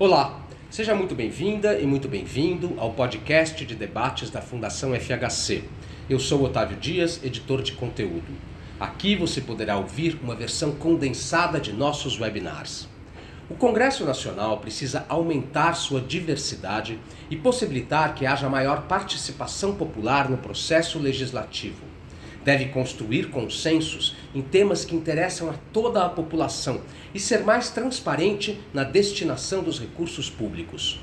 Olá, seja muito bem-vinda e muito bem-vindo ao podcast de debates da Fundação FHC. Eu sou Otávio Dias, editor de conteúdo. Aqui você poderá ouvir uma versão condensada de nossos webinars. O Congresso Nacional precisa aumentar sua diversidade e possibilitar que haja maior participação popular no processo legislativo. Deve construir consensos em temas que interessam a toda a população e ser mais transparente na destinação dos recursos públicos.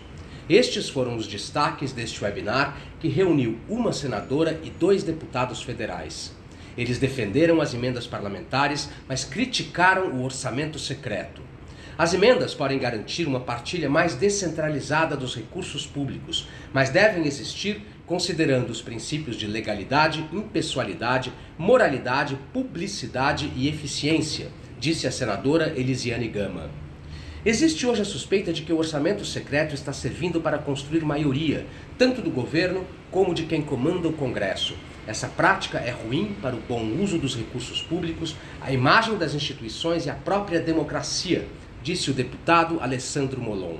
Estes foram os destaques deste webinar que reuniu uma senadora e dois deputados federais. Eles defenderam as emendas parlamentares, mas criticaram o orçamento secreto. As emendas podem garantir uma partilha mais descentralizada dos recursos públicos, mas devem existir considerando os princípios de legalidade, impessoalidade, moralidade, publicidade e eficiência, disse a senadora Elisiane Gama. Existe hoje a suspeita de que o orçamento secreto está servindo para construir maioria, tanto do governo como de quem comanda o Congresso. Essa prática é ruim para o bom uso dos recursos públicos, a imagem das instituições e a própria democracia disse o deputado Alessandro Molon.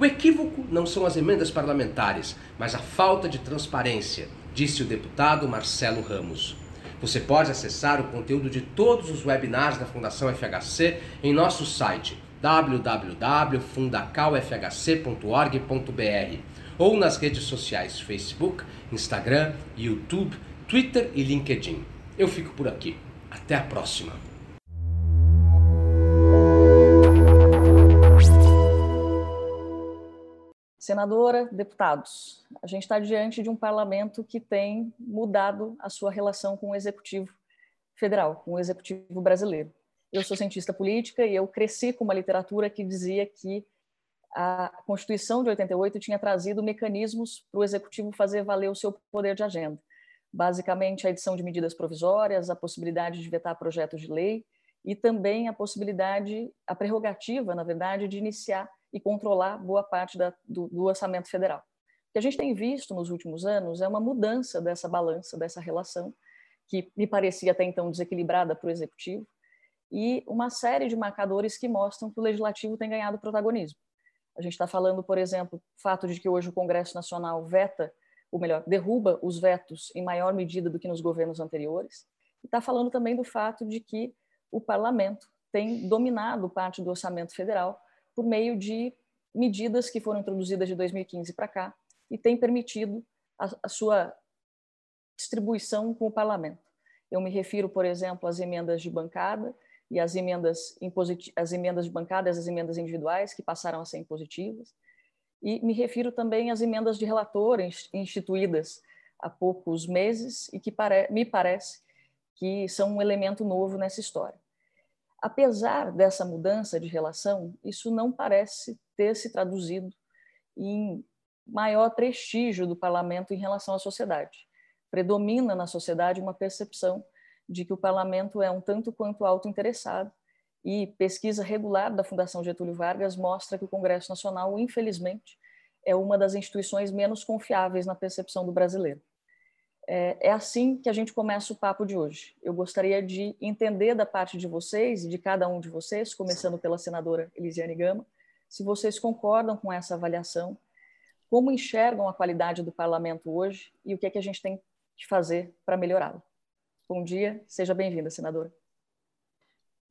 O equívoco não são as emendas parlamentares, mas a falta de transparência, disse o deputado Marcelo Ramos. Você pode acessar o conteúdo de todos os webinars da Fundação FHC em nosso site www.fundacalfhc.org.br ou nas redes sociais Facebook, Instagram, YouTube, Twitter e LinkedIn. Eu fico por aqui. Até a próxima! Senadora, deputados, a gente está diante de um parlamento que tem mudado a sua relação com o executivo federal, com o executivo brasileiro. Eu sou cientista política e eu cresci com uma literatura que dizia que a Constituição de 88 tinha trazido mecanismos para o executivo fazer valer o seu poder de agenda. Basicamente, a edição de medidas provisórias, a possibilidade de vetar projetos de lei e também a possibilidade, a prerrogativa, na verdade, de iniciar e controlar boa parte da, do, do orçamento federal. O que a gente tem visto nos últimos anos é uma mudança dessa balança, dessa relação, que me parecia até então desequilibrada para o executivo, e uma série de marcadores que mostram que o legislativo tem ganhado protagonismo. A gente está falando, por exemplo, fato de que hoje o Congresso Nacional veta, ou melhor, derruba os vetos em maior medida do que nos governos anteriores, e está falando também do fato de que o parlamento tem dominado parte do orçamento federal por meio de medidas que foram introduzidas de 2015 para cá e tem permitido a, a sua distribuição com o parlamento. Eu me refiro, por exemplo, às emendas de bancada e às emendas, as emendas de bancada as emendas individuais, que passaram a ser impositivas. E me refiro também às emendas de relator instituídas há poucos meses e que pare me parece que são um elemento novo nessa história. Apesar dessa mudança de relação, isso não parece ter se traduzido em maior prestígio do parlamento em relação à sociedade. Predomina na sociedade uma percepção de que o parlamento é um tanto quanto autointeressado e pesquisa regular da Fundação Getúlio Vargas mostra que o Congresso Nacional, infelizmente, é uma das instituições menos confiáveis na percepção do brasileiro. É, é, assim que a gente começa o papo de hoje. Eu gostaria de entender da parte de vocês e de cada um de vocês, começando pela senadora Elisiane Gama, se vocês concordam com essa avaliação, como enxergam a qualidade do parlamento hoje e o que é que a gente tem de fazer para melhorá-lo. Bom dia, seja bem-vinda, senadora.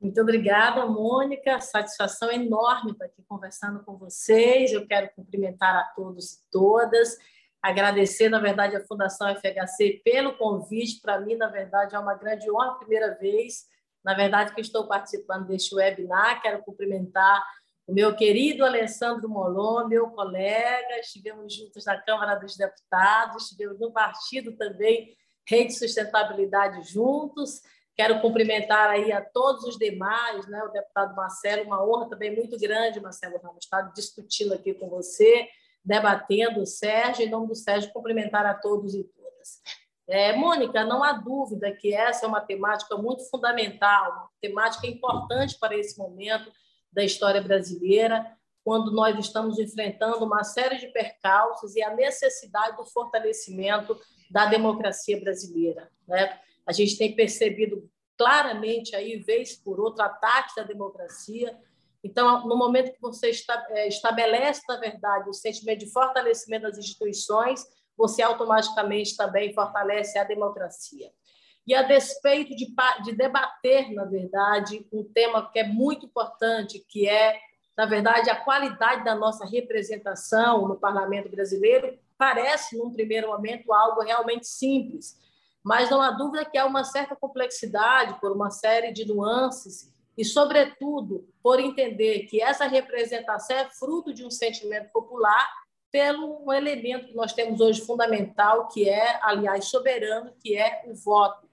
Muito obrigada, Mônica. Satisfação enorme estar aqui conversando com vocês. Eu quero cumprimentar a todos e todas agradecer, na verdade, a Fundação FHC pelo convite. Para mim, na verdade, é uma grande honra, primeira vez, na verdade, que estou participando deste webinar. Quero cumprimentar o meu querido Alessandro Molon, meu colega, estivemos juntos na Câmara dos Deputados, estivemos no partido também, Rede Sustentabilidade juntos. Quero cumprimentar aí a todos os demais, né? o deputado Marcelo, uma honra também muito grande, Marcelo Ramos, estar discutindo aqui com você debatendo. Sérgio, em nome do Sérgio, cumprimentar a todos e todas. É, Mônica, não há dúvida que essa é uma temática muito fundamental, uma temática importante para esse momento da história brasileira, quando nós estamos enfrentando uma série de percalços e a necessidade do fortalecimento da democracia brasileira. Né? A gente tem percebido claramente aí, vez por outra, ataques à democracia, Então, no momento que você é, estabelece, na verdade, o sentimento de fortalecimento das instituições, você automaticamente também fortalece a democracia. E a despeito de, de debater, na verdade, um tema que é muito importante, que é, na verdade, a qualidade da nossa representação no parlamento brasileiro, parece, num primeiro momento, algo realmente simples, mas não há dúvida que há uma certa complexidade por uma série de nuances e, sobretudo, por entender que essa representação é fruto de um sentimento popular pelo um elemento que nós temos hoje fundamental, que é, aliás, soberano, que é o voto.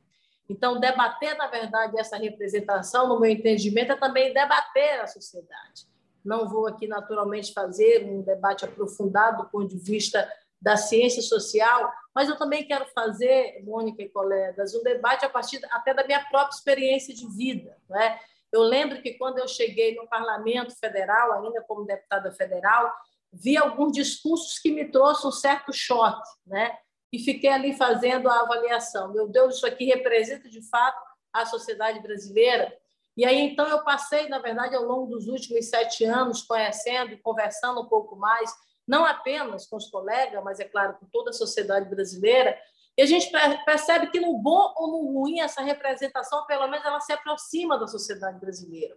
Então, debater, na verdade, essa representação, no meu entendimento, é também debater a sociedade. Não vou aqui, naturalmente, fazer um debate aprofundado do ponto de vista da ciência social, mas eu também quero fazer, Mônica e colegas, um debate a partir até da minha própria experiência de vida. Né? Eu lembro que quando eu cheguei no Parlamento Federal, ainda como deputada federal, vi alguns discursos que me trouxeram um certo choque, né? E fiquei ali fazendo a avaliação. Meu Deus, isso aqui representa de fato a sociedade brasileira? E aí, então, eu passei, na verdade, ao longo dos últimos sete anos, conhecendo e conversando um pouco mais não apenas com os colegas, mas, é claro, com toda a sociedade brasileira, e a gente percebe que, no bom ou no ruim, essa representação, pelo menos, ela se aproxima da sociedade brasileira.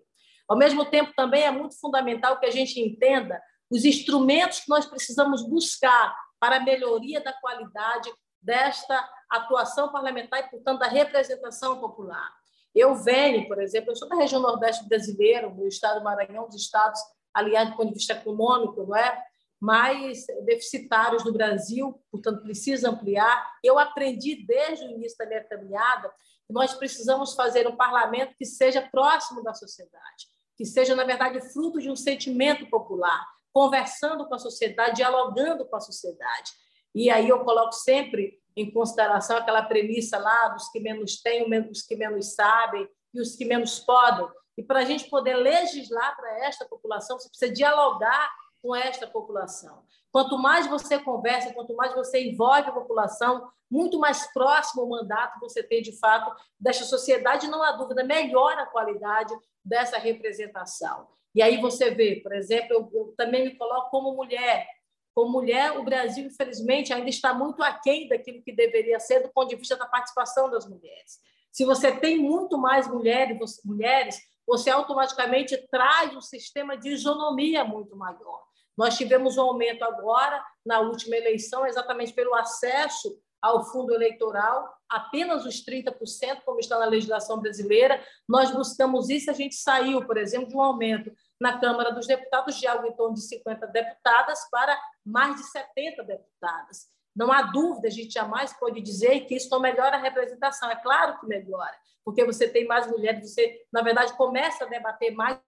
Ao mesmo tempo, também é muito fundamental que a gente entenda os instrumentos que nós precisamos buscar para a melhoria da qualidade desta atuação parlamentar e, portanto, da representação popular. Eu venho, por exemplo, eu sou da região nordeste brasileira, do estado do Maranhão, dos estados, aliás, do ponto de vista econômico, não é? Mais deficitários do Brasil, portanto, precisa ampliar. Eu aprendi desde o início da minha caminhada que nós precisamos fazer um parlamento que seja próximo da sociedade, que seja, na verdade, fruto de um sentimento popular, conversando com a sociedade, dialogando com a sociedade. E aí eu coloco sempre em consideração aquela premissa lá dos que menos têm, os que menos sabem e os que menos podem. E para a gente poder legislar para esta população, você precisa dialogar com esta população. Quanto mais você conversa, quanto mais você envolve a população, muito mais próximo o mandato você tem, de fato, desta sociedade, não há dúvida, melhora a qualidade dessa representação. E aí você vê, por exemplo, eu, eu também me coloco como mulher. Como mulher, o Brasil, infelizmente, ainda está muito aquém daquilo que deveria ser do ponto de vista da participação das mulheres. Se você tem muito mais mulheres, mulheres você automaticamente traz um sistema de isonomia muito maior. Nós tivemos um aumento agora, na última eleição, exatamente pelo acesso ao fundo eleitoral, apenas os 30%, como está na legislação brasileira. Nós buscamos isso, a gente saiu, por exemplo, de um aumento na Câmara dos Deputados de algo em torno de 50 deputadas para mais de 70 deputadas. Não há dúvida, a gente jamais pode dizer que isso não melhora a representação. É claro que melhora, porque você tem mais mulheres, você, na verdade, começa a debater mais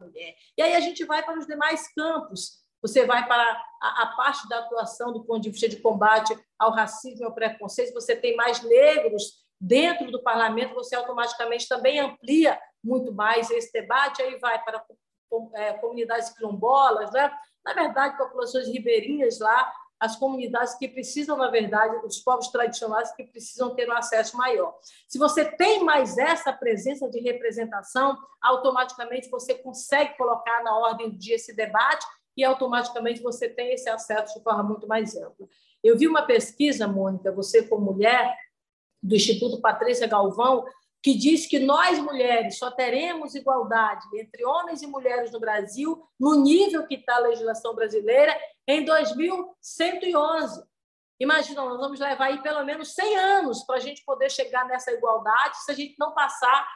mulher. E aí a gente vai para os demais campos. Você vai para a, a parte da atuação do ponto de vista de combate ao racismo e ao preconceito, você tem mais negros dentro do parlamento, você automaticamente também amplia muito mais esse debate, aí vai para é, comunidades quilombolas, né? na verdade, populações ribeirinhas lá, as comunidades que precisam, na verdade, os povos tradicionais que precisam ter um acesso maior. Se você tem mais essa presença de representação, automaticamente você consegue colocar na ordem do dia esse debate e automaticamente você tem esse acesso de forma muito mais ampla. Eu vi uma pesquisa, Mônica, você como mulher, do Instituto Patrícia Galvão, que diz que nós mulheres só teremos igualdade entre homens e mulheres no Brasil no nível que está a legislação brasileira em 2111. Imagina, nós vamos levar aí pelo menos 100 anos para a gente poder chegar nessa igualdade se a gente não passar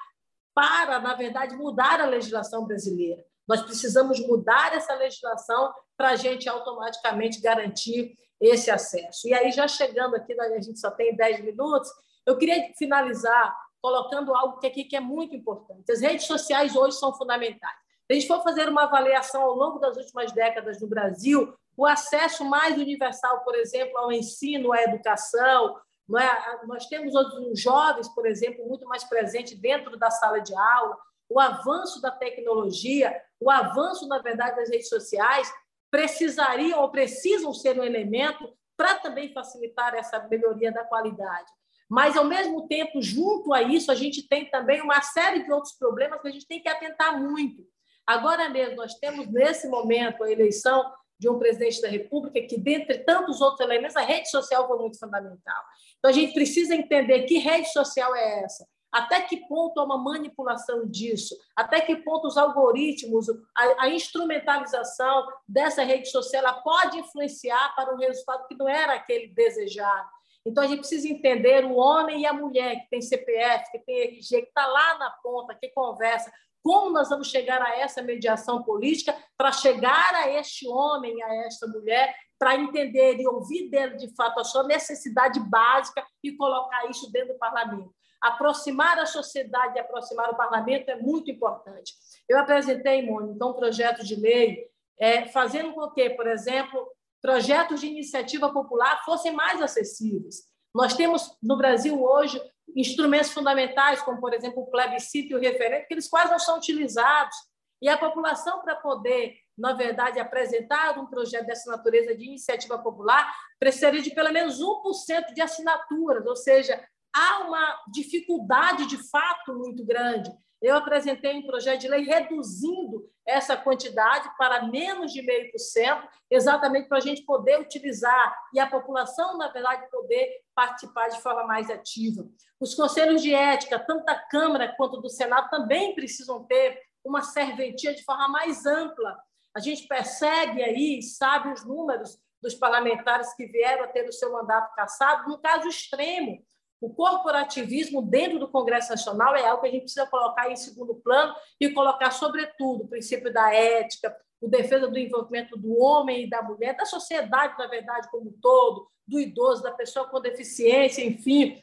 para, na verdade, mudar a legislação brasileira. Nós precisamos mudar essa legislação para a gente automaticamente garantir esse acesso. E aí, já chegando aqui, a gente só tem 10 minutos, eu queria finalizar colocando algo que aqui que é muito importante. As redes sociais hoje são fundamentais. Se a gente for fazer uma avaliação ao longo das últimas décadas no Brasil, o acesso mais universal, por exemplo, ao ensino, à educação, é? nós temos os jovens, por exemplo, muito mais presentes dentro da sala de aula, o avanço da tecnologia, o avanço, na verdade, das redes sociais, precisariam ou precisam ser um elemento para também facilitar essa melhoria da qualidade. Mas, ao mesmo tempo, junto a isso, a gente tem também uma série de outros problemas que a gente tem que atentar muito. Agora mesmo, nós temos nesse momento a eleição de um presidente da República que, dentre tantos outros elementos, a rede social foi muito fundamental. Então, a gente precisa entender que rede social é essa. Até que ponto há uma manipulação disso? Até que ponto os algoritmos, a, a, instrumentalização dessa rede social pode influenciar para um resultado que não era aquele desejado? Então, a gente precisa entender o homem e a mulher que tem CPF, que tem RG, que está lá na ponta, que conversa, como nós vamos chegar a essa mediação política para chegar a este homem, a esta mulher, para entender e ouvir dele de fato a sua necessidade básica e colocar isso dentro do parlamento. Aproximar a sociedade e aproximar o parlamento é muito importante. Eu apresentei, Mônica, então, um projeto de lei é, fazendo com que, por exemplo, projetos de iniciativa popular fossem mais acessíveis. Nós temos no Brasil hoje instrumentos fundamentais, como, por exemplo, o plebiscito e o referendo, que eles quase não são utilizados. E a população, para poder, na verdade, apresentar um projeto dessa natureza de iniciativa popular, precisaria de pelo menos 1% de assinaturas, ou seja, há uma dificuldade de fato muito grande. Eu apresentei um projeto de lei reduzindo essa quantidade para menos de meio por cento, exatamente para a gente poder utilizar e a população, na verdade, poder participar de forma mais ativa. Os conselhos de ética, tanto da Câmara quanto do Senado, também precisam ter uma serventia de forma mais ampla. A gente percebe aí, sabe os números dos parlamentares que vieram a ter o seu mandato cassado, no caso extremo, o corporativismo dentro do Congresso Nacional é algo que a gente precisa colocar em segundo plano e colocar, sobretudo, o princípio da ética, o defesa do envolvimento do homem e da mulher, da sociedade, na verdade, como um todo, do idoso, da pessoa com deficiência, enfim,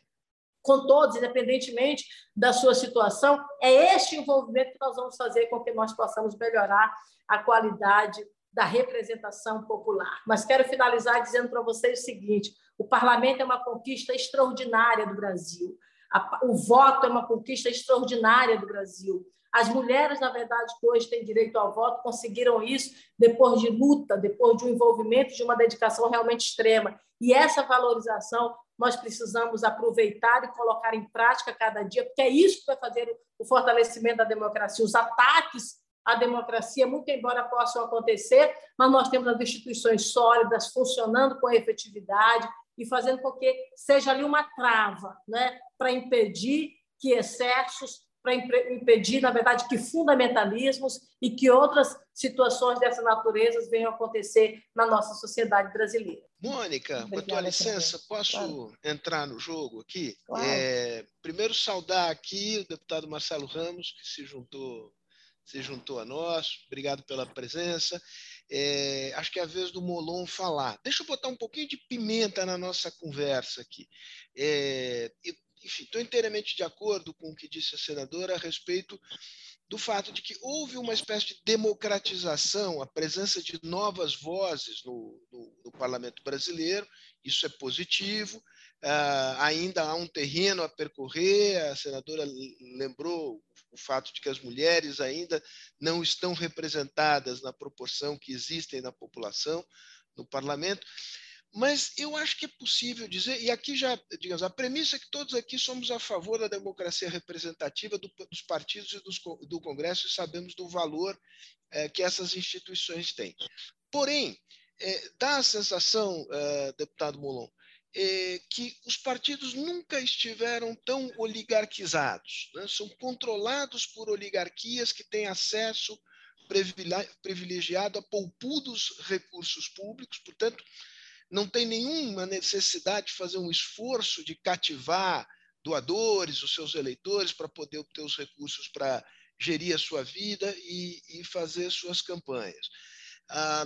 com todos, independentemente da sua situação. É este envolvimento que nós vamos fazer com que nós possamos melhorar a qualidade da representação popular. Mas quero finalizar dizendo para vocês o seguinte: o parlamento é uma conquista extraordinária do Brasil. O voto é uma conquista extraordinária do Brasil. As mulheres, na verdade, que hoje têm direito ao voto, conseguiram isso depois de luta, depois de um envolvimento, de uma dedicação realmente extrema. E essa valorização nós precisamos aproveitar e colocar em prática cada dia, porque é isso que vai fazer o fortalecimento da democracia. Os ataques à democracia, muito embora possam acontecer, mas nós temos as instituições sólidas, funcionando com efetividade, e fazendo com que seja ali uma trava né, para impedir que excessos, para impedir, na verdade, que fundamentalismos e que outras situações dessa natureza venham a acontecer na nossa sociedade brasileira. Mônica, Obrigada, com a tua licença, posso claro. entrar no jogo aqui? Claro. É, primeiro, saudar aqui o deputado Marcelo Ramos, que se juntou, se juntou a nós. Obrigado pela presença. É, acho que é a vez do Molon falar. Deixa eu botar um pouquinho de pimenta na nossa conversa aqui. É, enfim, estou inteiramente de acordo com o que disse a senadora a respeito do fato de que houve uma espécie de democratização, a presença de novas vozes no, no, no parlamento brasileiro, isso é positivo. Uh, ainda há um terreno a percorrer, a senadora lembrou o fato de que as mulheres ainda não estão representadas na proporção que existem na população, no parlamento. Mas eu acho que é possível dizer, e aqui já, digamos, a premissa é que todos aqui somos a favor da democracia representativa do, dos partidos e dos, do Congresso e sabemos do valor é, que essas instituições têm. Porém, é, dá a sensação, é, deputado Molon, é, que os partidos nunca estiveram tão oligarquizados, né? são controlados por oligarquias que têm acesso privilegiado a poupudos recursos públicos, portanto, não tem nenhuma necessidade de fazer um esforço de cativar doadores, os seus eleitores, para poder obter os recursos para gerir a sua vida e, e fazer suas campanhas. Ah,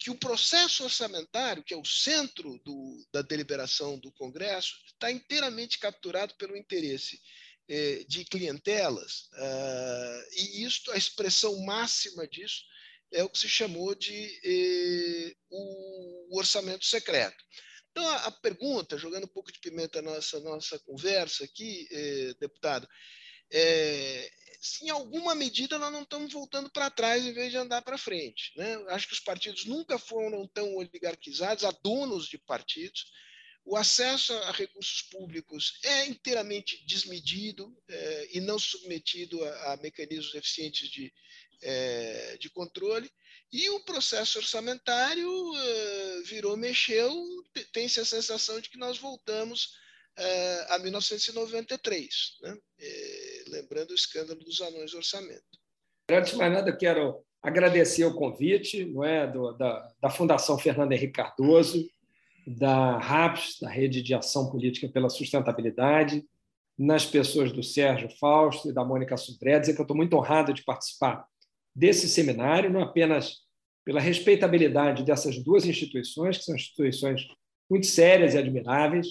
que o processo orçamentário, que é o centro do, da deliberação do Congresso, está inteiramente capturado pelo interesse eh, de clientelas, uh, e isso, a expressão máxima disso é o que se chamou de eh, o, orçamento secreto. Então, a, a, pergunta, jogando um pouco de pimenta na nossa, nossa conversa aqui, eh, deputado, é, em alguma medida nós não estamos voltando para trás em vez de andar para frente. Né? Acho que os partidos nunca foram tão oligarquizados, há donos de partidos. O acesso a recursos públicos é inteiramente desmedido é, e não submetido a, a, mecanismos eficientes de é, de controle, e o processo orçamentário uh, virou, mexeu, tem-se a sensação de que nós voltamos a 1993, né? Lembrando o escândalo dos anões do orçamento. Antes de mais nada, eu quero agradecer o convite não é, do, da, da Fundação Fernando Henrique Cardoso, da RAPS, da Rede de Ação Política pela Sustentabilidade, nas pessoas do Sérgio Fausto e da Mônica Sudré, dizer que eu estou muito honrado de participar desse seminário, não apenas pela respeitabilidade dessas duas instituições, que são instituições muito sérias e admiráveis,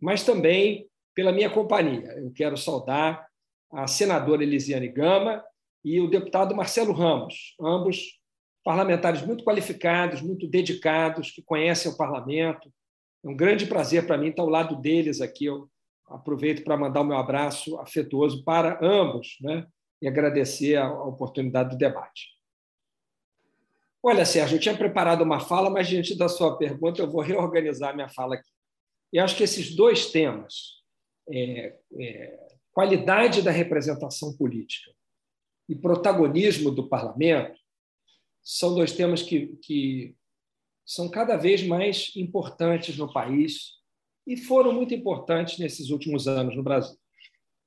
mas também pela minha companhia. Eu quero saudar a senadora Elisiane Gama e o deputado Marcelo Ramos, ambos parlamentares muito qualificados, muito dedicados, que conhecem o parlamento. É um grande prazer para mim estar ao lado deles aqui. Eu aproveito para mandar o meu abraço afetuoso para ambos, né? e agradecer a oportunidade do debate. Olha, Sérgio, eu tinha preparado uma fala, mas diante da sua pergunta eu vou reorganizar minha fala aqui. E acho que esses dois temas, é, é, qualidade da representação política e protagonismo do parlamento, são dois temas que, que são cada vez mais importantes no país e foram muito importantes nesses últimos anos no Brasil.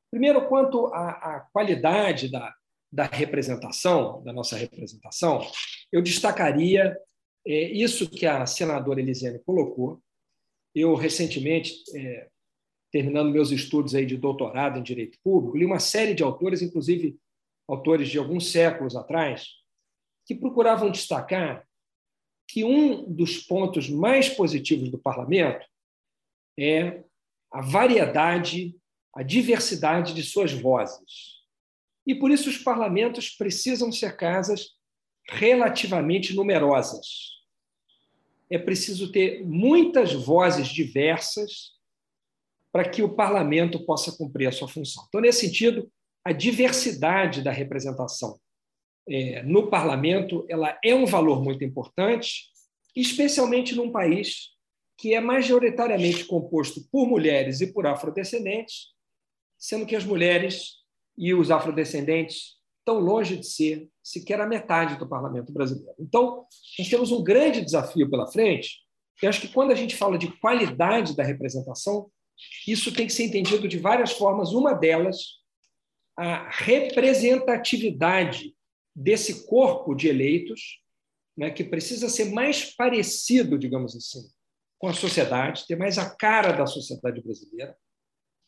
Primeiro, quanto à, à qualidade da, da representação, da nossa representação, eu destacaria é, isso que a senadora Elisiane colocou. Eu, recentemente, é, terminando meus estudos aí de doutorado em Direito Público, li uma série de autores, inclusive autores de alguns séculos atrás, que procuravam destacar que um dos pontos mais positivos do parlamento é a variedade a diversidade de suas vozes. E por isso os parlamentos precisam ser casas relativamente numerosas. É preciso ter muitas vozes diversas para que o parlamento possa cumprir a sua função. Então, nesse sentido, a diversidade da representação é, no parlamento ela é um valor muito importante, especialmente num país que é majoritariamente composto por mulheres e por afrodescendentes, sendo que as mulheres e os afrodescendentes estão longe de ser sequer a metade do parlamento brasileiro. Então, nós temos um grande desafio pela frente, e acho que quando a gente fala de qualidade da representação, isso tem que ser entendido de várias formas. Uma delas, a representatividade desse corpo de eleitos, né, que precisa ser mais parecido, digamos assim, com a sociedade, ter mais a cara da sociedade brasileira.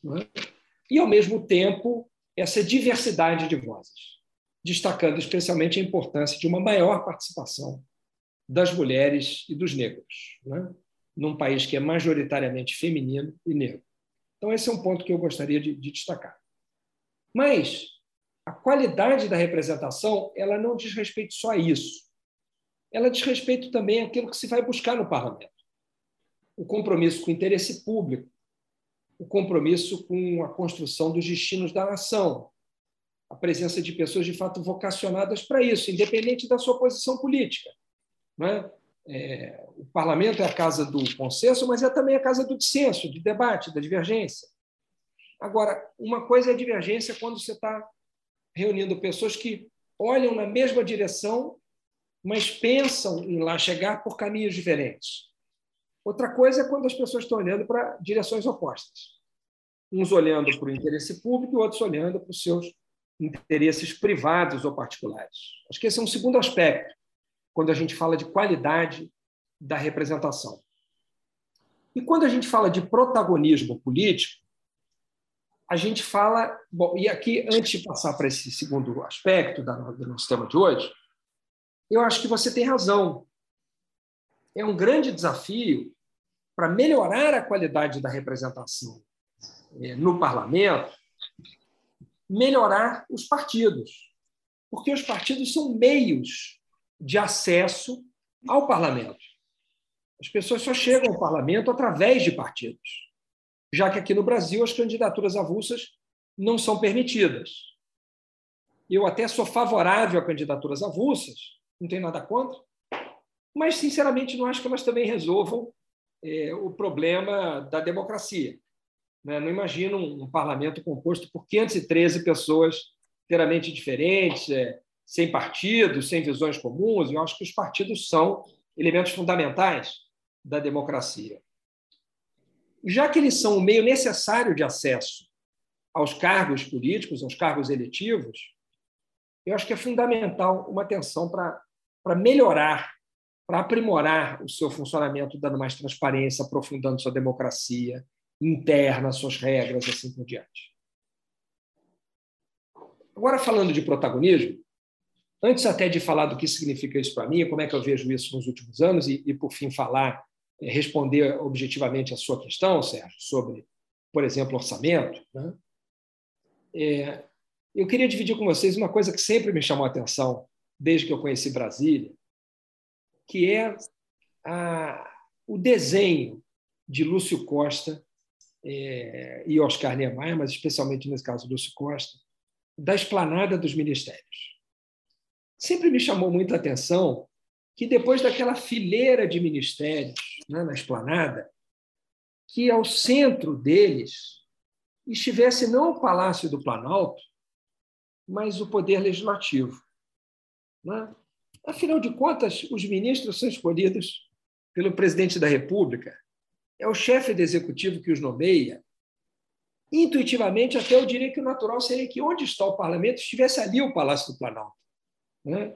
Né? e, ao mesmo tempo, essa diversidade de vozes, destacando especialmente a importância de uma maior participação das mulheres e dos negros, né? Num país que é majoritariamente feminino e negro. Então, esse é um ponto que eu gostaria de, de destacar. Mas a qualidade da representação ela não diz respeito só a isso. Ela diz respeito também àquilo que se vai buscar no parlamento. O compromisso com o interesse público, o compromisso com a construção dos destinos da nação, a presença de pessoas de fato vocacionadas para isso, independente da sua posição política. Não é? O parlamento é a casa do consenso, mas é também a casa do dissenso, de debate, da divergência. Agora, uma coisa é a divergência quando você está reunindo pessoas que olham na mesma direção, mas pensam em lá chegar por caminhos diferentes. Outra coisa é quando as pessoas estão olhando para direções opostas. Uns olhando para o interesse público e outros olhando para os seus interesses privados ou particulares. Acho que esse é um segundo aspecto, quando a gente fala de qualidade da representação. E quando a gente fala de protagonismo político, a gente fala. Bom, e aqui, antes de passar para esse segundo aspecto do nosso tema de hoje, eu acho que você tem razão é um grande desafio para melhorar a qualidade da representação é, no parlamento, melhorar os partidos, porque os partidos são meios de acesso ao parlamento. As pessoas só chegam ao parlamento através de partidos, já que aqui no Brasil as candidaturas avulsas não são permitidas. Eu até sou favorável a candidaturas avulsas, não tenho nada contra, mas, sinceramente, não acho que elas também resolvam é, o problema da democracia. Né? Não imagino um parlamento composto por 513 pessoas inteiramente diferentes, é, sem partidos, sem visões comuns. Eu acho que os partidos são elementos fundamentais da democracia. Já que eles são o meio necessário de acesso aos cargos políticos, aos cargos eletivos, eu acho que é fundamental uma atenção para melhorar, para aprimorar o seu funcionamento, dando mais transparência, aprofundando sua democracia interna, suas regras, assim por diante. Agora, falando de protagonismo, antes até de falar do que significa isso para mim, como é que eu vejo isso nos últimos anos, e, e por fim falar, eh, responder objetivamente a sua questão, Sérgio, sobre, por exemplo, orçamento, né? é, eu queria dividir com vocês uma coisa que sempre me chamou a atenção desde que eu conheci Brasília, que é a, o desenho de Lúcio Costa é, e Oscar Niemeyer, mas especialmente nesse caso Lúcio Costa, da esplanada dos ministérios. Sempre me chamou muita atenção que depois daquela fileira de ministérios né, na esplanada, que ao centro deles estivesse não o Palácio do Planalto, mas o poder legislativo. Né? Afinal de contas, os ministros são escolhidos pelo presidente da República, é o chefe do executivo que os nomeia. Intuitivamente, até eu diria que o natural seria que onde está o parlamento estivesse ali o Palácio do Planalto. Né?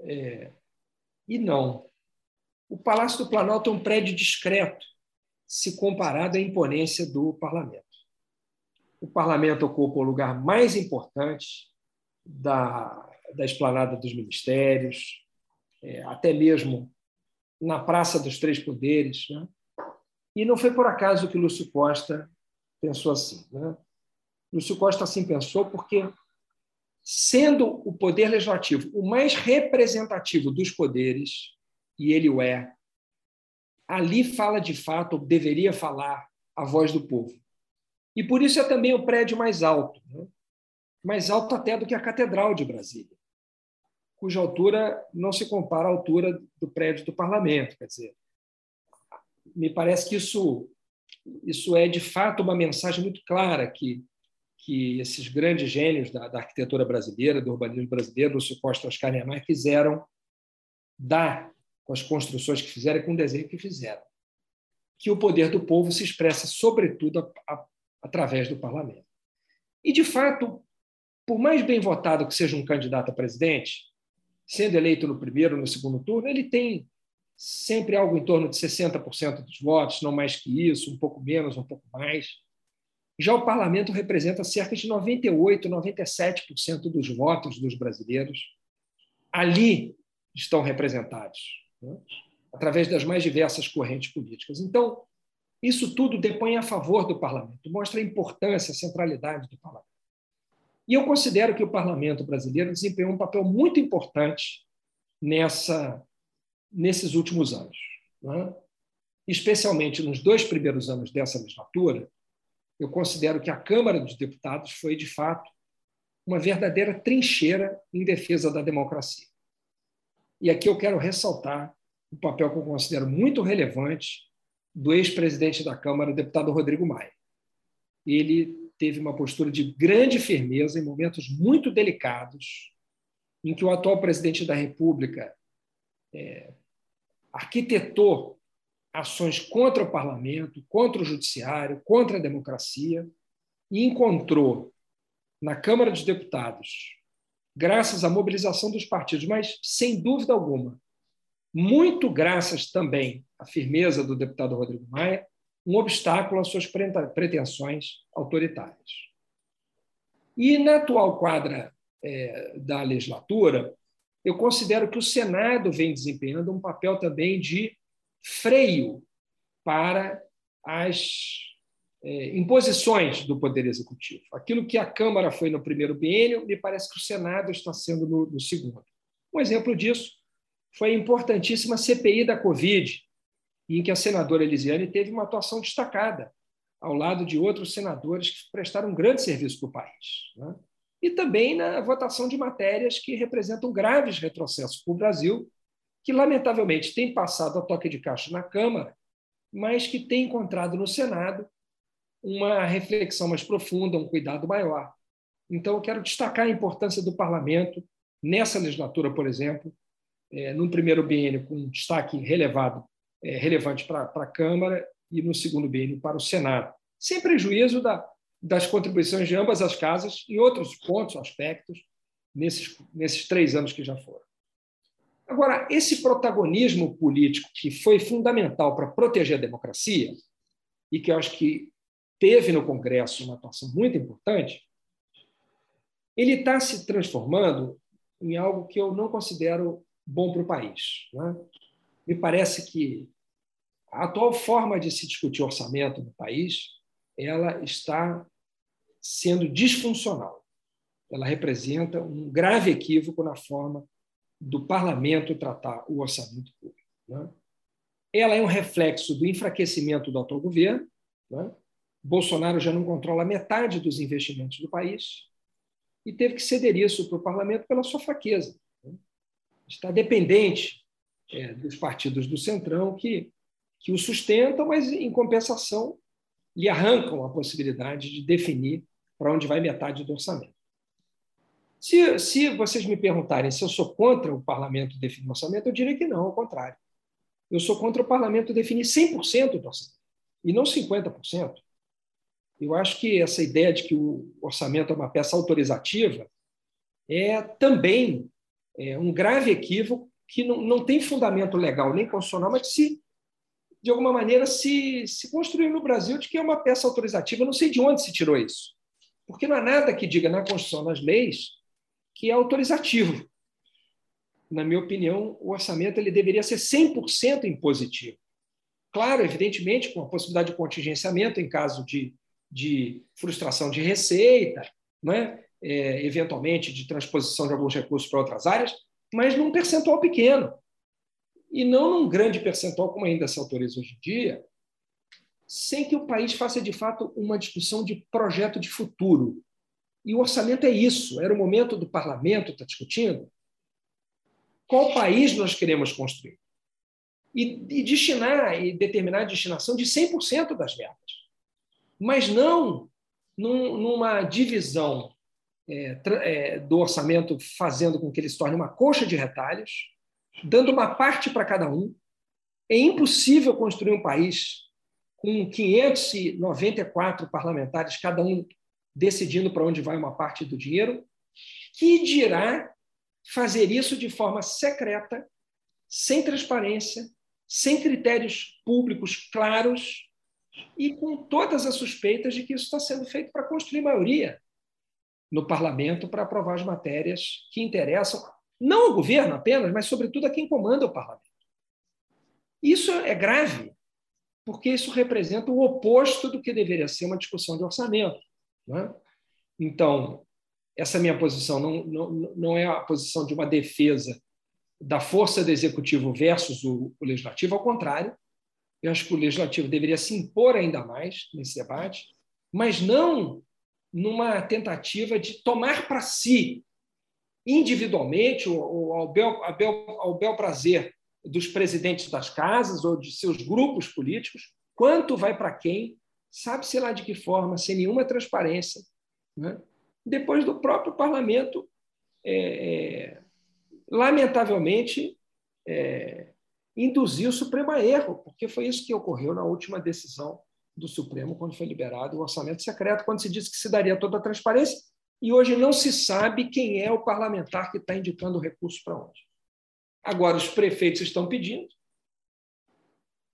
É... E não. O Palácio do Planalto é um prédio discreto, se comparado à imponência do parlamento. O parlamento ocupa o lugar mais importante da, da esplanada dos ministérios, é, até mesmo na Praça dos Três Poderes. Né? E não foi por acaso que Lúcio Costa pensou assim. Né? Lúcio Costa assim pensou porque, sendo o poder legislativo o mais representativo dos poderes, e ele o é, ali fala de fato, ou deveria falar, a voz do povo. E por isso é também o prédio mais alto, né? mais alto até do que a Catedral de Brasília, cuja altura não se compara à altura do prédio do parlamento. Quer dizer, me parece que isso, isso é, de fato, uma mensagem muito clara que, que esses grandes gênios da, da arquitetura brasileira, do urbanismo brasileiro, Costa e Oscar Niemeyer, quiseram dar com as construções que fizeram e com o desenho que fizeram. Que o poder do povo se expressa, sobretudo, a, a, através do parlamento. E, de fato, por mais bem votado que seja um candidato a presidente, sendo eleito no primeiro ou no segundo turno, ele tem sempre algo em torno de 60% dos votos, não mais que isso, um pouco menos, um pouco mais. Já o parlamento representa cerca de 98, 97% dos votos dos brasileiros. Ali estão representados, né? através das mais diversas correntes políticas. Então, isso tudo depõe a favor do parlamento, mostra a importância, a centralidade do parlamento. E eu considero que o parlamento brasileiro desempenhou um papel muito importante nessa, nesses últimos anos. Né? Especialmente nos dois primeiros anos dessa legislatura, eu considero que a Câmara dos Deputados foi, de fato, uma verdadeira trincheira em defesa da democracia. E aqui eu quero ressaltar o papel que eu considero muito relevante do ex-presidente da Câmara, o deputado Rodrigo Maia. Ele teve uma postura de grande firmeza em momentos muito delicados, em que o atual presidente da República é, arquitetou ações contra o parlamento, contra o judiciário, contra a democracia, e encontrou na Câmara dos Deputados, graças à mobilização dos partidos, mas sem dúvida alguma, muito graças também à firmeza do deputado Rodrigo Maia, um obstáculo às suas pretensões autoritárias. E na atual quadra é, da legislatura, eu considero que o Senado vem desempenhando um papel também de freio para as é, imposições do Poder Executivo. Aquilo que a Câmara foi no primeiro biênio, me parece que o Senado está sendo no, no segundo. Um exemplo disso foi a importantíssima CPI da Covid, em que a senadora Elisiane teve uma atuação destacada, ao lado de outros senadores que prestaram um grande serviço para o país. Né? E também na votação de matérias que representam graves retrocessos para o Brasil, que, lamentavelmente, tem passado a toque de caixa na Câmara, mas que tem encontrado no Senado uma reflexão mais profunda, um cuidado maior. Então, eu quero destacar a importância do parlamento nessa legislatura, por exemplo, é, no primeiro biênio com destaque relevado, é, relevante para a Câmara e no segundo biênio para o Senado, sem prejuízo da, das contribuições de ambas as casas em outros pontos, aspectos, nesses, nesses três anos que já foram. Agora, esse protagonismo político que foi fundamental para proteger a democracia e que eu acho que teve no Congresso uma atuação muito importante, ele está se transformando em algo que eu não considero bom para o país. Né? Me parece que a atual forma de se discutir orçamento no país ela está sendo disfuncional. Ela representa um grave equívoco na forma do parlamento tratar o orçamento público. Né? Ela é um reflexo do enfraquecimento do autogoverno. Né? Bolsonaro já não controla metade dos investimentos do país e teve que ceder isso para o parlamento pela sua fraqueza. Né? Está dependente é, dos partidos do Centrão que, que o sustentam, mas, em compensação, lhe arrancam a possibilidade de definir para onde vai metade do orçamento. Se, se vocês me perguntarem se eu sou contra o parlamento definir o orçamento, eu diria que não, ao contrário. Eu sou contra o parlamento definir 100% do orçamento, e não 50%. Eu acho que essa ideia de que o orçamento é uma peça autorizativa é também é, um grave equívoco que não, não tem fundamento legal nem constitucional, mas que se, de alguma maneira se, se construiu no Brasil de que é uma peça autorizativa. Eu não sei de onde se tirou isso. Porque não há nada que diga na Constituição, nas leis, que é autorizativo. Na minha opinião, o orçamento ele deveria ser 100% impositivo. Claro, evidentemente, com a possibilidade de contingenciamento em caso de, de frustração de receita, não é? É, eventualmente de transposição de alguns recursos para outras áreas, mas num percentual pequeno. E não num grande percentual, como ainda se autoriza hoje em dia, sem que o país faça de fato uma discussão de projeto de futuro. E o orçamento é isso. Era o momento do parlamento estar discutindo qual país nós queremos construir. E, e destinar e determinar a destinação de 100% das verbas. Mas não num, numa divisão é, é, do orçamento fazendo com que ele se torne uma coxa de retalhos, dando uma parte para cada um. É impossível construir um país com 594 parlamentares, cada um decidindo para onde vai uma parte do dinheiro, que dirá fazer isso de forma secreta, sem transparência, sem critérios públicos claros e com todas as suspeitas de que isso está sendo feito para construir maioria no parlamento para aprovar as matérias que interessam não ao governo apenas, mas sobretudo a quem comanda o parlamento. Isso é grave, porque isso representa o oposto do que deveria ser uma discussão de orçamento. Né? Então, essa minha posição não, não, não é a posição de uma defesa da força do executivo versus o, o legislativo, ao contrário, eu acho que o legislativo deveria se impor ainda mais nesse debate, mas não numa tentativa de tomar para si, individualmente, ou ao bel, ao, bel, ao bel prazer dos presidentes das casas ou de seus grupos políticos, quanto vai para quem, sabe-se lá de que forma, sem nenhuma transparência. Né? Depois do próprio parlamento, é, é, lamentavelmente, é, induziu o Supremo a erro, porque foi isso que ocorreu na última decisão do Supremo, quando foi liberado o orçamento secreto, quando se disse que se daria toda a transparência, e hoje não se sabe quem é o parlamentar que está indicando o recurso para onde. Agora, os prefeitos estão pedindo.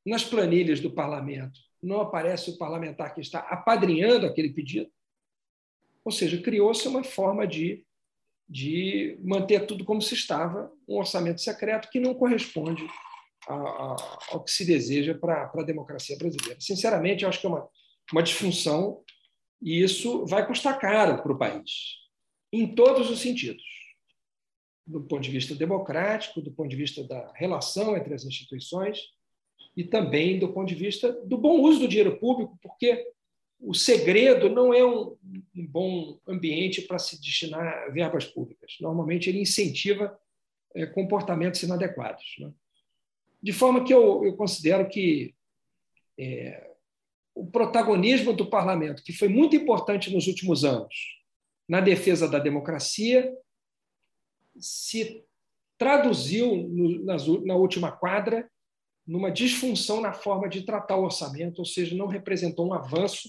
Nas planilhas do parlamento, não aparece o parlamentar que está apadrinhando aquele pedido. Ou seja, criou-se uma forma de, de manter tudo como se estava, um orçamento secreto que não corresponde a, a, ao que se deseja para a democracia brasileira. Sinceramente, acho que é uma, uma disfunção e isso vai custar caro para o país, em todos os sentidos do ponto de vista democrático, do ponto de vista da relação entre as instituições e também do ponto de vista do bom uso do dinheiro público, porque o segredo não é um, bom ambiente para se destinar verbas públicas. Normalmente, ele incentiva é, comportamentos inadequados. Né? De forma que eu, eu considero que é, o protagonismo do parlamento, que foi muito importante nos últimos anos na defesa da democracia, se traduziu no, na última quadra numa disfunção na forma de tratar o orçamento, ou seja, não representou um avanço,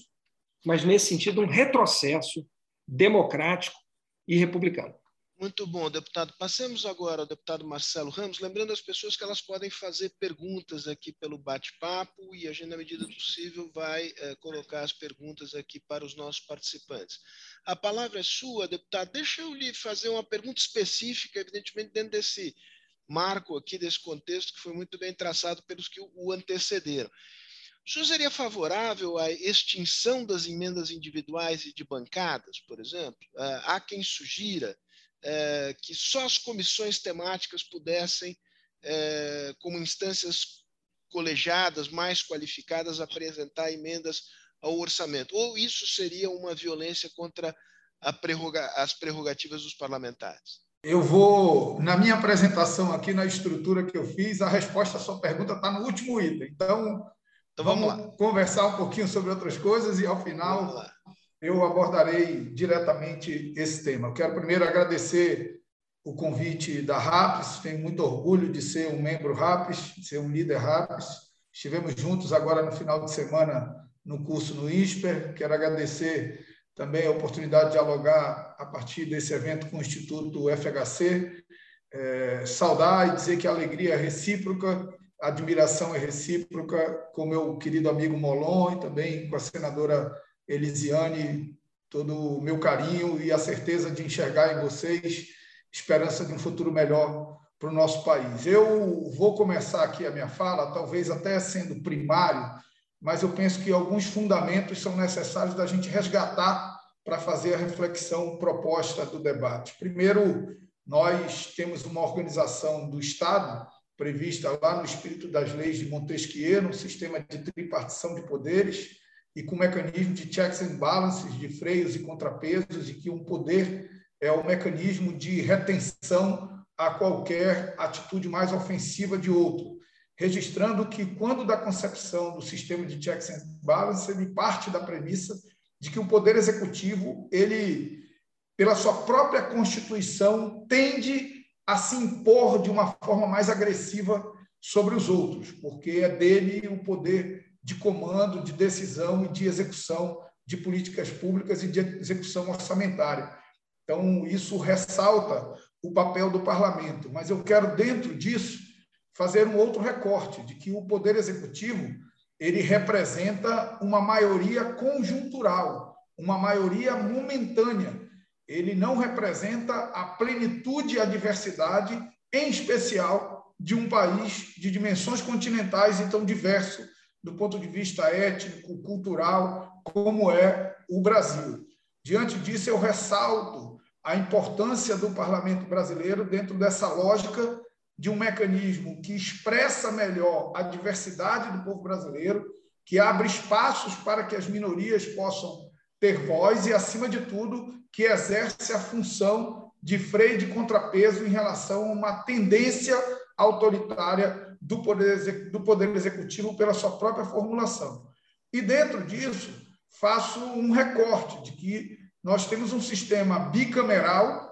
mas nesse sentido um retrocesso democrático e republicano. Muito bom, deputado. Passemos agora ao deputado Marcelo Ramos, lembrando as pessoas que elas podem fazer perguntas aqui pelo bate-papo e a gente, na medida do possível, vai eh, colocar as perguntas aqui para os nossos participantes. A palavra é sua, deputado. Deixa eu lhe fazer uma pergunta específica, evidentemente, dentro desse marco aqui, desse contexto que foi muito bem traçado pelos que o antecederam. O senhor seria favorável à extinção das emendas individuais e de bancadas, por exemplo? Ah, há quem sugira é, que só as comissões temáticas pudessem, é, como instâncias colegiadas mais qualificadas, apresentar emendas ao orçamento. Ou isso seria uma violência contra prerroga as prerrogativas dos parlamentares? Eu vou, na minha apresentação aqui, na estrutura que eu fiz, a resposta à sua pergunta está no último item. Então, então vamos, vamos conversar um pouquinho sobre outras coisas e, ao final, eu abordarei diretamente esse tema. Eu quero primeiro agradecer o convite da RAPS, tenho muito orgulho de ser um membro RAPS, de ser um líder RAPS. Estivemos juntos agora no final de semana no curso no INSPER. Quero agradecer também a oportunidade de dialogar a partir desse evento com o Instituto FHC. É, saudar e dizer que a alegria é recíproca, a admiração é recíproca com meu querido amigo Molon e também com a senadora Elisiane, todo o meu carinho e a certeza de enxergar em vocês esperança de um futuro melhor para o nosso país. Eu vou começar aqui a minha fala, talvez até sendo primário, mas eu penso que alguns fundamentos são necessários da gente resgatar para fazer a reflexão proposta do debate. Primeiro, nós temos uma organização do Estado prevista lá no espírito das leis de Montesquieu, no sistema de tripartição de poderes, e com mecanismo de checks and balances, de freios e contrapesos, e que um poder é o mecanismo de retenção a qualquer atitude mais ofensiva de outro, registrando que, quando da concepção do sistema de checks and balances, ele parte da premissa de que o poder executivo, ele, pela sua própria constituição, tende a se impor de uma forma mais agressiva sobre os outros, porque é dele o poder de comando, de decisão e de execução de políticas públicas e de execução orçamentária. Então, isso ressalta o papel do parlamento. Mas eu quero, dentro disso, fazer um outro recorte, de que o Poder Executivo ele representa uma maioria conjuntural, uma maioria momentânea. Ele não representa a plenitude e a diversidade, em especial, de um país de dimensões continentais e tão diverso do ponto de vista étnico, cultural, como é o Brasil. Diante disso, eu ressalto a importância do parlamento brasileiro dentro dessa lógica de um mecanismo que expressa melhor a diversidade do povo brasileiro, que abre espaços para que as minorias possam ter voz e, acima de tudo, que exerce a função de freio de contrapeso em relação a uma tendência autoritária do poder, do poder Executivo pela sua própria formulação. E dentro disso, faço um recorte de que nós temos um sistema bicameral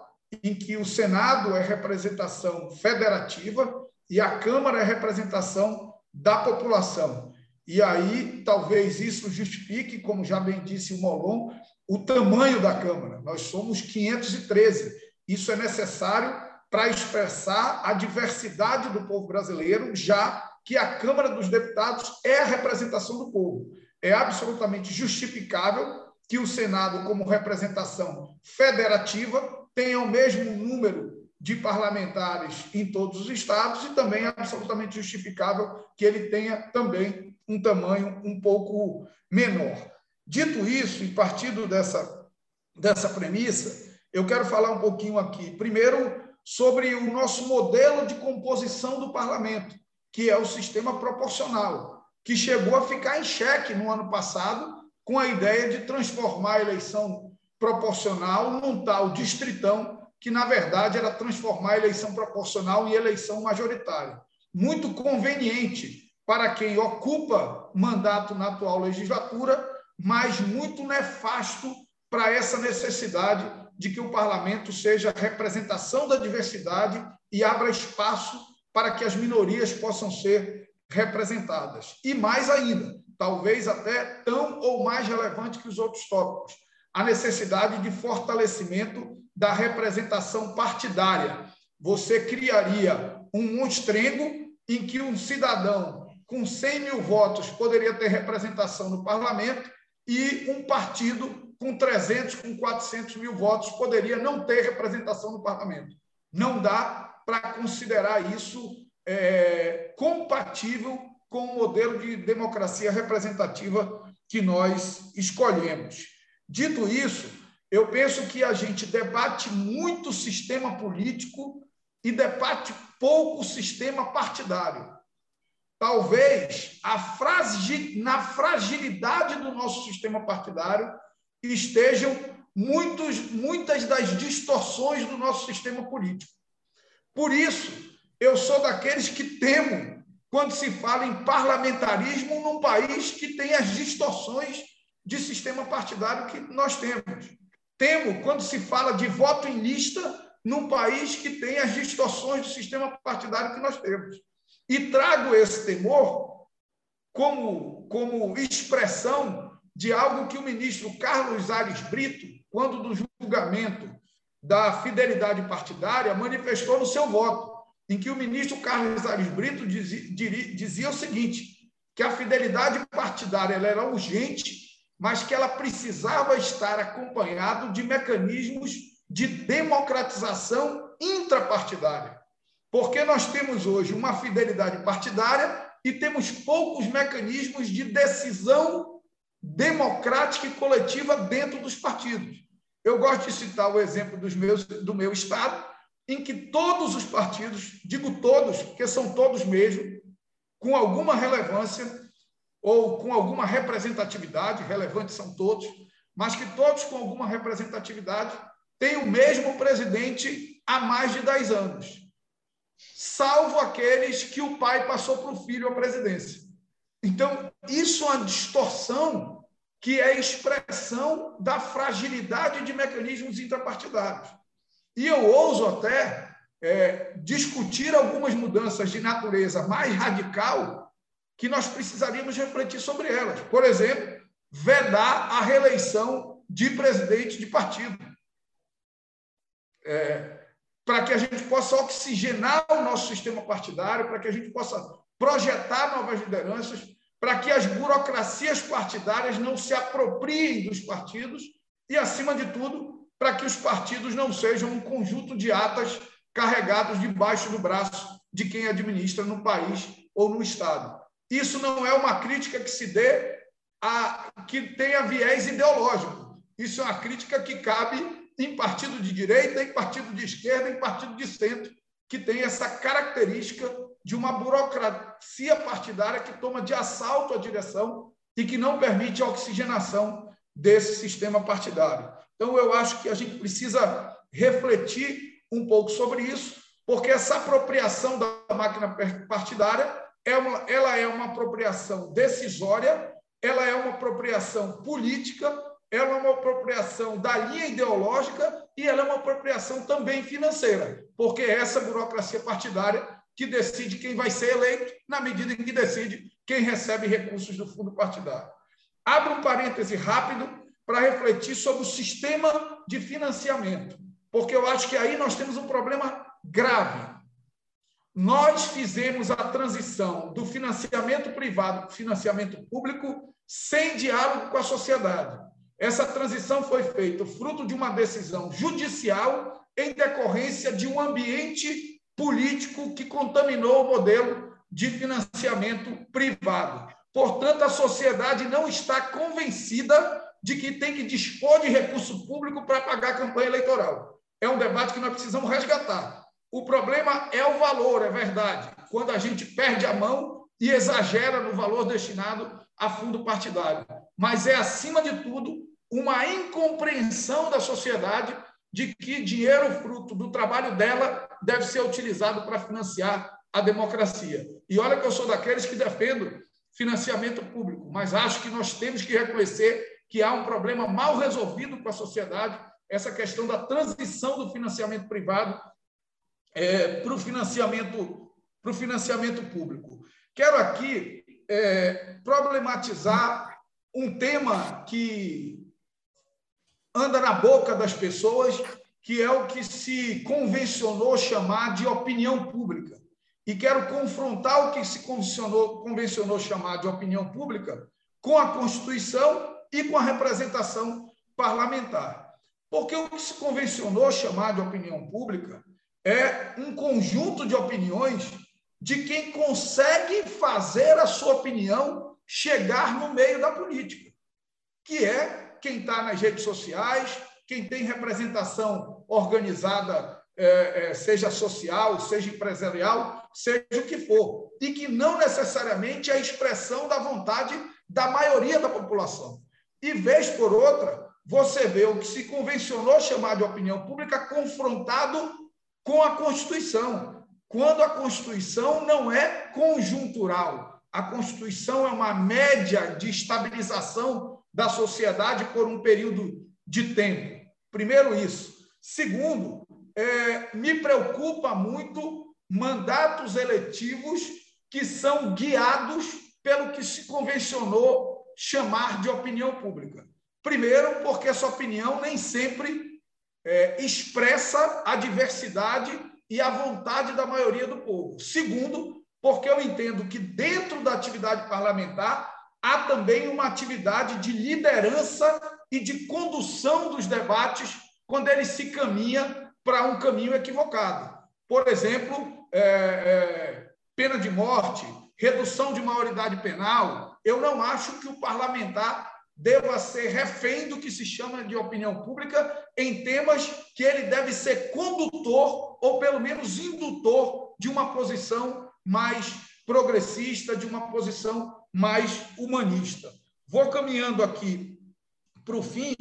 em que o Senado é representação federativa e a Câmara é representação da população. E aí, talvez isso justifique, como já bem disse o Molon, o tamanho da Câmara. Nós somos 513. Isso é necessário para expressar a diversidade do povo brasileiro, já que a Câmara dos Deputados é a representação do povo. É absolutamente justificável que o Senado, como representação federativa, tenha o mesmo número de parlamentares em todos os estados e também é absolutamente justificável que ele tenha também um tamanho um pouco menor. Dito isso, e partindo dessa, dessa premissa, eu quero falar um pouquinho aqui. Primeiro, sobre o nosso modelo de composição do parlamento, que é o sistema proporcional, que chegou a ficar em xeque no ano passado com a ideia de transformar a eleição proporcional num tal distritão, que na verdade era transformar a eleição proporcional em eleição majoritária. Muito conveniente para quem ocupa mandato na atual legislatura, mas muito nefasto para essa necessidade de que o parlamento seja representação da diversidade e abra espaço para que as minorias possam ser representadas. E mais ainda, talvez até tão ou mais relevante que os outros tópicos, a necessidade de fortalecimento da representação partidária. Você criaria um monstrengo em que um cidadão com 100 mil votos poderia ter representação no parlamento e um partido com 300, com 400 mil votos poderia não ter representação no parlamento. Não dá para considerar isso é, compatível com o modelo de democracia representativa que nós escolhemos. Dito isso, eu penso que a gente debate muito o sistema político e debate pouco o sistema partidário. Talvez a fragil, na fragilidade do nosso sistema partidário estejam muitos, muitas das distorções do nosso sistema político. Por isso, eu sou daqueles que temo quando se fala em parlamentarismo num país que tem as distorções de sistema partidário que nós temos. Temo quando se fala de voto em lista num país que tem as distorções do sistema partidário que nós temos. E trago esse temor como, como expressão de algo que o ministro Carlos Ares Brito, quando do julgamento da fidelidade partidária, manifestou no seu voto, em que o ministro Carlos Ares Brito dizia, dizia o seguinte, que a fidelidade partidária era urgente, mas que ela precisava estar acompanhado de mecanismos de democratização intrapartidária. Porque nós temos hoje uma fidelidade partidária e temos poucos mecanismos de decisão democrática e coletiva dentro dos partidos. Eu gosto de citar o exemplo dos meus, do meu estado, em que todos os partidos, digo todos, porque são todos mesmo, com alguma relevância ou com alguma representatividade, relevantes são todos, mas que todos com alguma representatividade têm o mesmo presidente há mais de 10 anos, salvo aqueles que o pai passou para o filho a presidência. Então, isso é uma distorção que é expressão da fragilidade de mecanismos intrapartidários. E eu ouso até é, discutir algumas mudanças de natureza mais radical que nós precisaríamos refletir sobre elas. Por exemplo, vedar a reeleição de presidente de partido. É, para que a gente possa oxigenar o nosso sistema partidário, para que a gente possa projetar novas lideranças, para que as burocracias partidárias não se apropriem dos partidos e, acima de tudo, para que os partidos não sejam um conjunto de atas carregados debaixo do braço de quem administra no país ou no Estado. Isso não é uma crítica que se dê a que tenha viés ideológico. Isso é uma crítica que cabe em partido de direita, em partido de esquerda, em partido de centro, que tem essa característica de uma burocracia partidária que toma de assalto a direção e que não permite a oxigenação desse sistema partidário. Então, eu acho que a gente precisa refletir um pouco sobre isso, porque essa apropriação da máquina partidária é uma, ela é uma apropriação decisória, ela é uma apropriação política, ela é uma apropriação da linha ideológica e ela é uma apropriação também financeira, porque é essa burocracia partidária que decide quem vai ser eleito, na medida em que decide quem recebe recursos do fundo partidário. Abro um parêntese rápido para refletir sobre o sistema de financiamento, porque eu acho que aí nós temos um problema grave. Nós fizemos a transição do financiamento privado para financiamento público sem diálogo com a sociedade. Essa transição foi feita fruto de uma decisão judicial em decorrência de um ambiente político que contaminou o modelo de financiamento privado. Portanto, a sociedade não está convencida de que tem que dispor de recurso público para pagar a campanha eleitoral. É um debate que nós precisamos resgatar. O problema é o valor, é verdade. Quando a gente perde a mão e exagera no valor destinado a fundo partidário. Mas é, acima de tudo, uma incompreensão da sociedade de que dinheiro fruto do trabalho dela deve ser utilizado para financiar a democracia. E olha que eu sou daqueles que defendo financiamento público, mas acho que nós temos que reconhecer que há um problema mal resolvido com a sociedade essa questão da transição do financiamento privado é, para o financiamento, para o financiamento público. Quero aqui é, problematizar um tema que anda na boca das pessoas, que é o que se convencionou chamar de opinião pública. E quero confrontar o que se convencionou, convencionou chamar de opinião pública com a Constituição e com a representação parlamentar. Porque o que se convencionou chamar de opinião pública é um conjunto de opiniões de quem consegue fazer a sua opinião chegar no meio da política, que é quem está nas redes sociais, quem tem representação organizada, é, é, seja social, seja empresarial, seja o que for, e que não necessariamente é a expressão da vontade da maioria da população. E, vez por outra, você vê o que se convencionou chamar de opinião pública confrontado com a Constituição, quando a Constituição não é conjuntural. A Constituição é uma média de estabilização da sociedade por um período de tempo. Primeiro, isso. Segundo, é, me preocupa muito mandatos eletivos que são guiados pelo que se convencionou chamar de opinião pública. Primeiro, porque essa opinião nem sempre é, expressa a diversidade e a vontade da maioria do povo. Segundo, porque eu entendo que dentro da atividade parlamentar há também uma atividade de liderança e de condução dos debates quando ele se caminha para um caminho equivocado. Por exemplo, é, é, pena de morte, redução de maioridade penal. Eu não acho que o parlamentar deva ser refém do que se chama de opinião pública em temas que ele deve ser condutor ou pelo menos indutor de uma posição mais progressista, de uma posição mais humanista. Vou caminhando aqui para o fim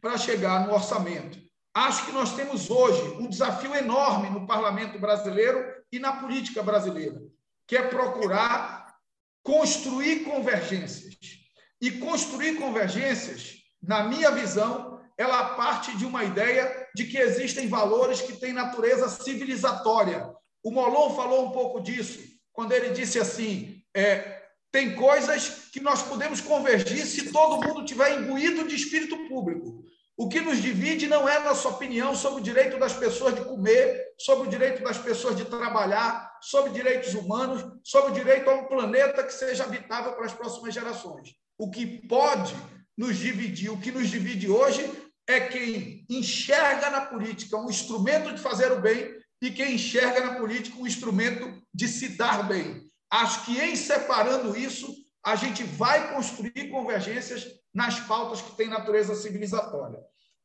para chegar no orçamento. Acho que nós temos hoje um desafio enorme no parlamento brasileiro e na política brasileira, que é procurar construir convergências. E construir convergências, na minha visão, ela parte de uma ideia de que existem valores que têm natureza civilizatória. O Molon falou um pouco disso quando ele disse assim: é, tem coisas que nós podemos convergir se todo mundo tiver imbuído de espírito público. O que nos divide não é nossa opinião sobre o direito das pessoas de comer, sobre o direito das pessoas de trabalhar, sobre direitos humanos, sobre o direito a um planeta que seja habitável para as próximas gerações. O que pode nos dividir, o que nos divide hoje, é quem enxerga na política um instrumento de fazer o bem e quem enxerga na política um instrumento de se dar bem. Acho que em separando isso, a gente vai construir convergências nas pautas que têm natureza civilizatória.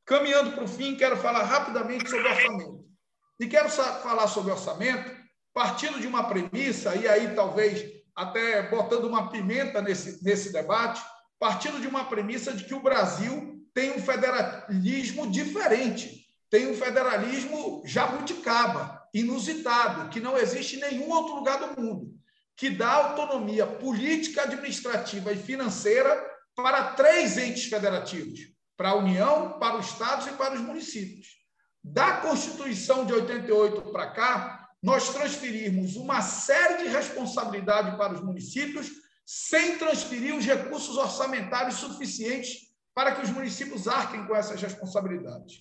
Caminhando para o fim, quero falar rapidamente sobre orçamento. E quero falar sobre orçamento partindo de uma premissa, e aí talvez até botando uma pimenta nesse, nesse debate, partindo de uma premissa de que o Brasil tem um federalismo diferente, tem um federalismo jabuticaba, inusitado, que não existe em nenhum outro lugar do mundo que dá autonomia política, administrativa e financeira para três entes federativos: para a União, para os estados e para os municípios. Da Constituição de 88 para cá, nós transferimos uma série de responsabilidade para os municípios sem transferir os recursos orçamentários suficientes para que os municípios arquem com essas responsabilidades.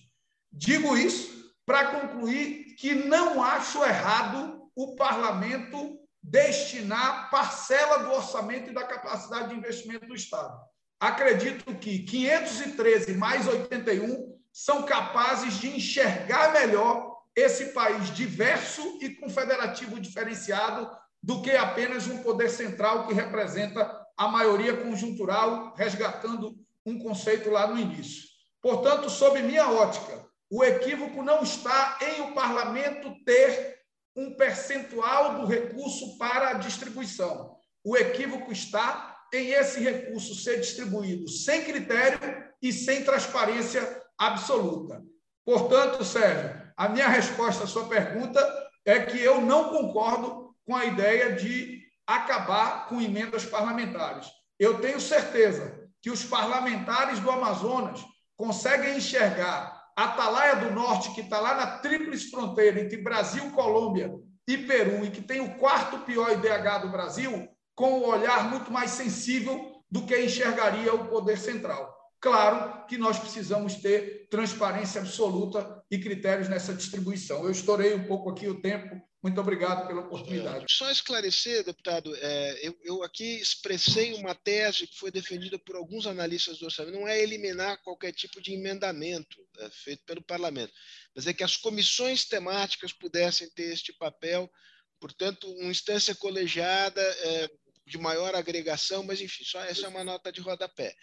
Digo isso para concluir que não acho errado o parlamento destinar parcela do orçamento e da capacidade de investimento do Estado. Acredito que 513 mais 81 são capazes de enxergar melhor esse país diverso e com federativo diferenciado do que apenas um poder central que representa a maioria conjuntural, resgatando um conceito lá no início. Portanto, sob minha ótica, o equívoco não está em o parlamento ter um percentual do recurso para a distribuição. O equívoco está em esse recurso ser distribuído sem critério e sem transparência absoluta. Portanto, Sérgio, a minha resposta à sua pergunta é que eu não concordo com a ideia de acabar com emendas parlamentares. Eu tenho certeza que os parlamentares do Amazonas conseguem enxergar Atalaia do Norte, que está lá na tríplice fronteira entre Brasil, Colômbia e Peru, e que tem o quarto pior IDH do Brasil, com um olhar muito mais sensível do que enxergaria o poder central. Claro que nós precisamos ter transparência absoluta e critérios nessa distribuição. Eu estourei um pouco aqui o tempo. Muito obrigado pela oportunidade. Só esclarecer, deputado, é, eu, eu, aqui expressei uma tese que foi defendida por alguns analistas do orçamento, não é eliminar qualquer tipo de emendamento é, feito pelo parlamento, mas é que as comissões temáticas pudessem ter este papel, portanto, uma instância colegiada é, de maior agregação, mas enfim, só essa é uma nota de rodapé.